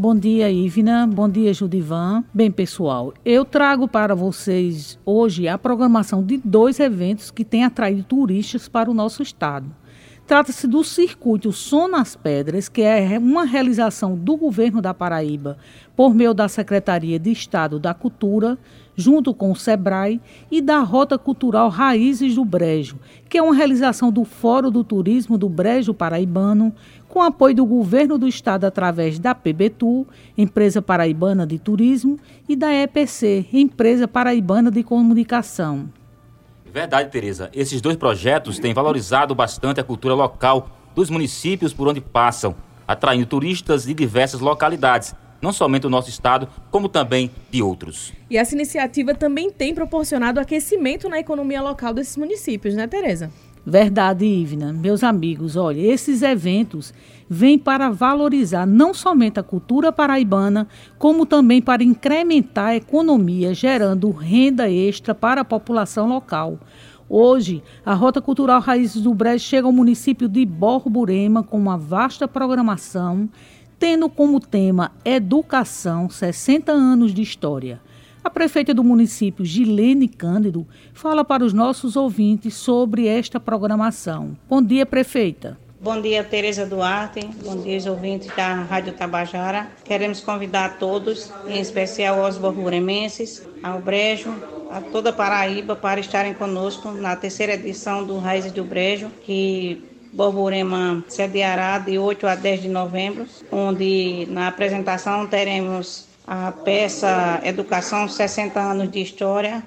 Bom dia, Ivna. Bom dia, Judivan. Bem, pessoal, eu trago para vocês hoje a programação de dois eventos que têm atraído turistas para o nosso estado. Trata-se do circuito Som nas Pedras, que é uma realização do governo da Paraíba por meio da Secretaria de Estado da Cultura, junto com o SEBRAE, e da Rota Cultural Raízes do Brejo, que é uma realização do Fórum do Turismo do Brejo Paraibano, com apoio do governo do estado através da PBTU, Empresa Paraibana de Turismo, e da EPC, Empresa Paraibana de Comunicação. Verdade, Tereza. Esses dois projetos têm valorizado bastante a cultura local dos municípios por onde passam, atraindo turistas de diversas localidades não somente do nosso estado, como também de outros. E essa iniciativa também tem proporcionado aquecimento na economia local desses municípios, né, Tereza? Verdade, Ivna. Meus amigos, olha, esses eventos vêm para valorizar não somente a cultura paraibana, como também para incrementar a economia, gerando renda extra para a população local. Hoje, a Rota Cultural Raízes do Brejo chega ao município de Borborema com uma vasta programação tendo como tema Educação 60 anos de história. A prefeita do município, Gilene Cândido, fala para os nossos ouvintes sobre esta programação. Bom dia, prefeita. Bom dia, Tereza Duarte. Bom dia, ouvintes da Rádio Tabajara. Queremos convidar todos, em especial aos borburemenses, ao Brejo, a toda Paraíba, para estarem conosco na terceira edição do Raízes do Brejo, que Borborema sediará de 8 a 10 de novembro, onde na apresentação teremos a peça Educação 60 anos de História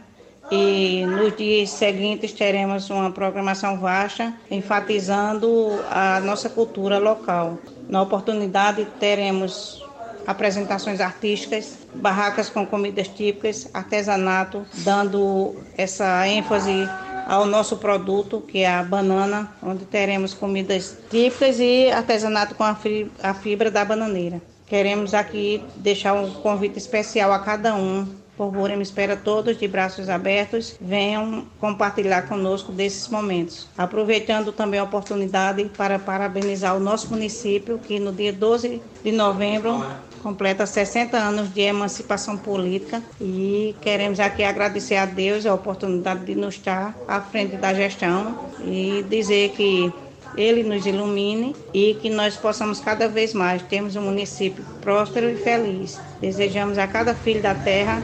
e nos dias seguintes teremos uma programação vasta enfatizando a nossa cultura local. Na oportunidade teremos apresentações artísticas, barracas com comidas típicas, artesanato, dando essa ênfase ao nosso produto, que é a banana, onde teremos comidas típicas e artesanato com a fibra da bananeira. Queremos aqui deixar um convite especial a cada um. Por me espera todos de braços abertos, venham compartilhar conosco desses momentos. Aproveitando também a oportunidade para parabenizar o nosso município, que no dia 12 de novembro completa 60 anos de emancipação política e queremos aqui agradecer a Deus a oportunidade de nos estar à frente da gestão e dizer que ele nos ilumine e que nós possamos cada vez mais termos um município próspero e feliz. Desejamos a cada filho da terra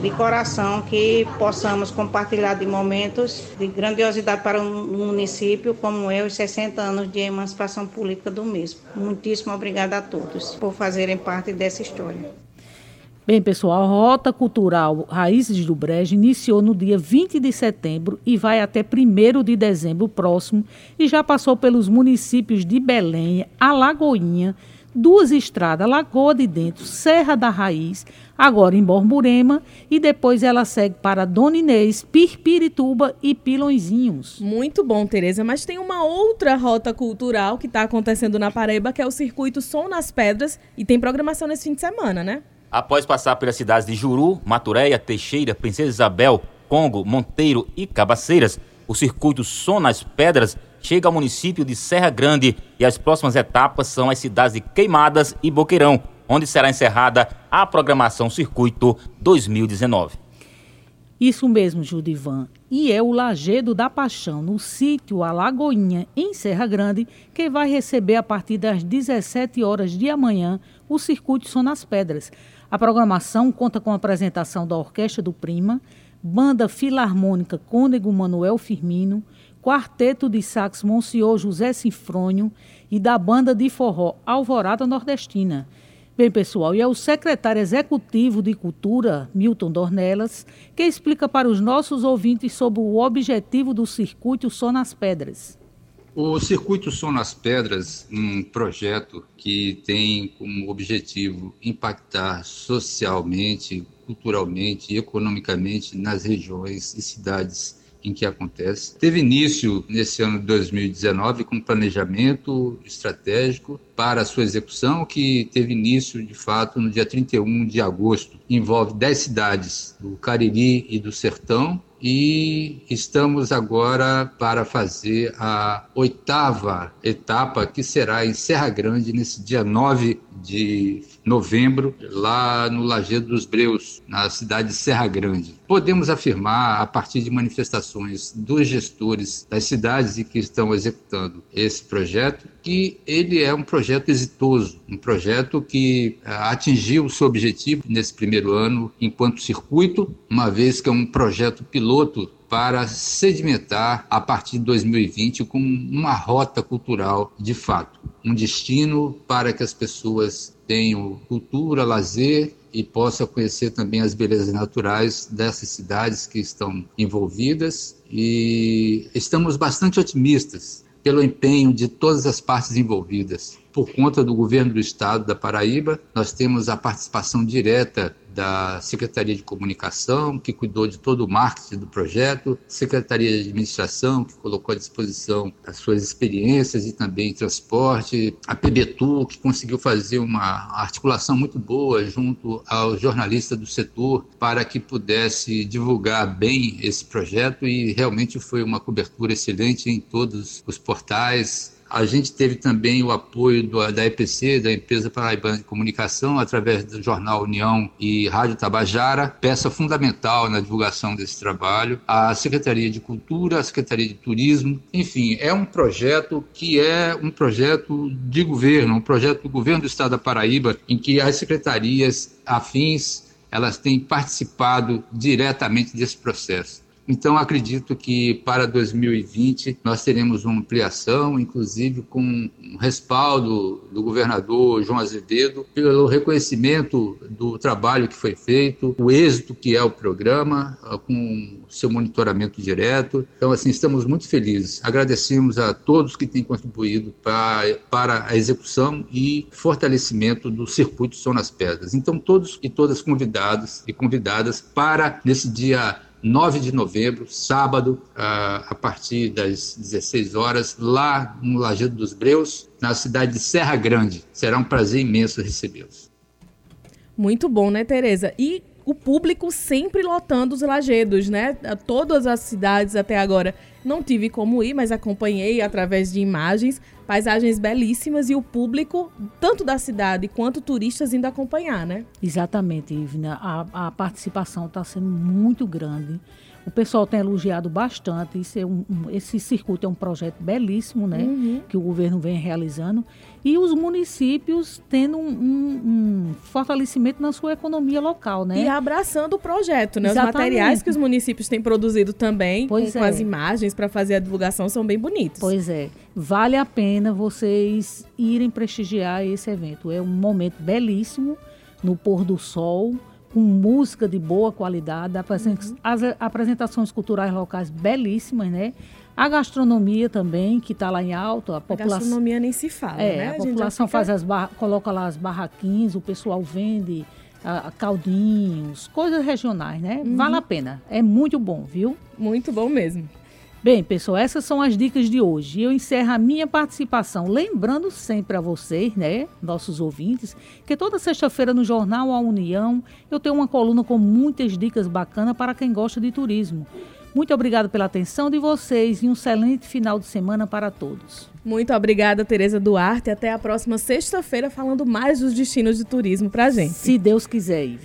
de coração que possamos compartilhar de momentos de grandiosidade para um município como é os 60 anos de emancipação política do mesmo. Muitíssimo obrigada a todos por fazerem parte dessa história. Bem, pessoal, a Rota Cultural Raízes do Brejo iniciou no dia 20 de setembro e vai até 1 de dezembro próximo e já passou pelos municípios de Belém, Alagoinha, Duas Estradas, Lagoa de Dentro, Serra da Raiz, agora em Borborema, e depois ela segue para Dona Inês, Pirpirituba e Pilõezinhos. Muito bom, Tereza, mas tem uma outra rota cultural que está acontecendo na Paraíba, que é o Circuito Som nas Pedras, e tem programação nesse fim de semana, né? Após passar pelas cidades de Juru, Maturéia, Teixeira, Princesa Isabel, Congo, Monteiro e Cabaceiras, o circuito Som nas Pedras chega ao município de Serra Grande e as próximas etapas são as cidades de Queimadas e Boqueirão, onde será encerrada a programação Circuito 2019. Isso mesmo, Judivan. E é o Lagedo da Paixão, no sítio Alagoinha, em Serra Grande, que vai receber a partir das 17 horas de amanhã o Circuito São nas Pedras. A programação conta com a apresentação da Orquestra do Prima, Banda Filarmônica Cônego Manuel Firmino, Quarteto de Sax Monsenhor José Sinfrônio e da Banda de Forró Alvorada Nordestina. Bem, pessoal, e é o secretário executivo de Cultura, Milton Dornelas, que explica para os nossos ouvintes sobre o objetivo do Circuito Som nas Pedras. O Circuito Som nas Pedras, um projeto que tem como objetivo impactar socialmente, culturalmente e economicamente nas regiões e cidades em que acontece. Teve início nesse ano de 2019 com planejamento estratégico para a sua execução, que teve início de fato no dia 31 de agosto. Envolve 10 cidades do Cariri e do Sertão, e estamos agora para fazer a oitava etapa, que será em Serra Grande, nesse dia 9 de novembro, lá no Lajeado dos Breus, na cidade de Serra Grande. Podemos afirmar, a partir de manifestações dos gestores das cidades que estão executando esse projeto, que ele é um projeto exitoso, um projeto que ah, atingiu o seu objetivo nesse primeiro ano enquanto circuito, uma vez que é um projeto piloto para sedimentar a partir de 2020 com uma rota cultural de fato, um destino para que as pessoas tenham cultura, lazer e possam conhecer também as belezas naturais dessas cidades que estão envolvidas e estamos bastante otimistas pelo empenho de todas as partes envolvidas. Por conta do governo do estado da Paraíba, nós temos a participação direta da Secretaria de Comunicação, que cuidou de todo o marketing do projeto, Secretaria de Administração, que colocou à disposição as suas experiências e também transporte, a PBTU, que conseguiu fazer uma articulação muito boa junto aos jornalistas do setor para que pudesse divulgar bem esse projeto e realmente foi uma cobertura excelente em todos os portais, a gente teve também o apoio do, da EPC, da Empresa Paraibana de Comunicação, através do Jornal União e Rádio Tabajara, peça fundamental na divulgação desse trabalho. A Secretaria de Cultura, a Secretaria de Turismo, enfim, é um projeto que é um projeto de governo, um projeto do governo do Estado da Paraíba, em que as secretarias afins elas têm participado diretamente desse processo. Então, acredito que para 2020 nós teremos uma ampliação, inclusive com um respaldo do governador João Azevedo, pelo reconhecimento do trabalho que foi feito, o êxito que é o programa, ah, com seu monitoramento direto. Então, assim, estamos muito felizes. Agradecemos a todos que têm contribuído para, para a execução e fortalecimento do circuito Som nas Pedras. Então, todos e todas convidados e convidadas para, nesse dia 9 de novembro, sábado, a partir das 16 horas, lá no Lajeado dos Breus, na cidade de Serra Grande. Será um prazer imenso recebê-los. Muito bom, né, Tereza? E o público sempre lotando os lajedos, né? Todas as cidades até agora não tive como ir, mas acompanhei através de imagens, paisagens belíssimas e o público, tanto da cidade quanto turistas, indo acompanhar, né? Exatamente, Ivna. A, a participação está sendo muito grande. O pessoal tem elogiado bastante. É um, um, esse circuito é um projeto belíssimo, né? Uhum. Que o governo vem realizando. E os municípios tendo um, um, fortalecimento na sua economia local, né? E abraçando o projeto, né? Exatamente. Os materiais que os municípios têm produzido também, pois com, é. com as imagens para fazer a divulgação, são bem bonitos. Pois é. Vale a pena vocês irem prestigiar esse evento. É um momento belíssimo no pôr do sol com música de boa qualidade, uhum. as apresentações culturais locais belíssimas, né? A gastronomia também, que está lá em alto. A, população, a gastronomia nem se fala, é, né? A, a população fica... faz as bar... coloca lá as barraquinhas, o pessoal vende caldinhos, coisas regionais, né? Uhum. Vale a pena. É muito bom, viu? Muito bom mesmo. Bem, pessoal, essas são as dicas de hoje. Eu encerro a minha participação lembrando sempre a vocês, né, nossos ouvintes, que toda sexta-feira no Jornal A União eu tenho uma coluna com muitas dicas bacanas para quem gosta de turismo. Muito obrigada pela atenção de vocês e um excelente final de semana para todos. Muito obrigada, Tereza Duarte. Até a próxima sexta-feira falando mais dos destinos de turismo para gente. Se Deus quiser, Ivy.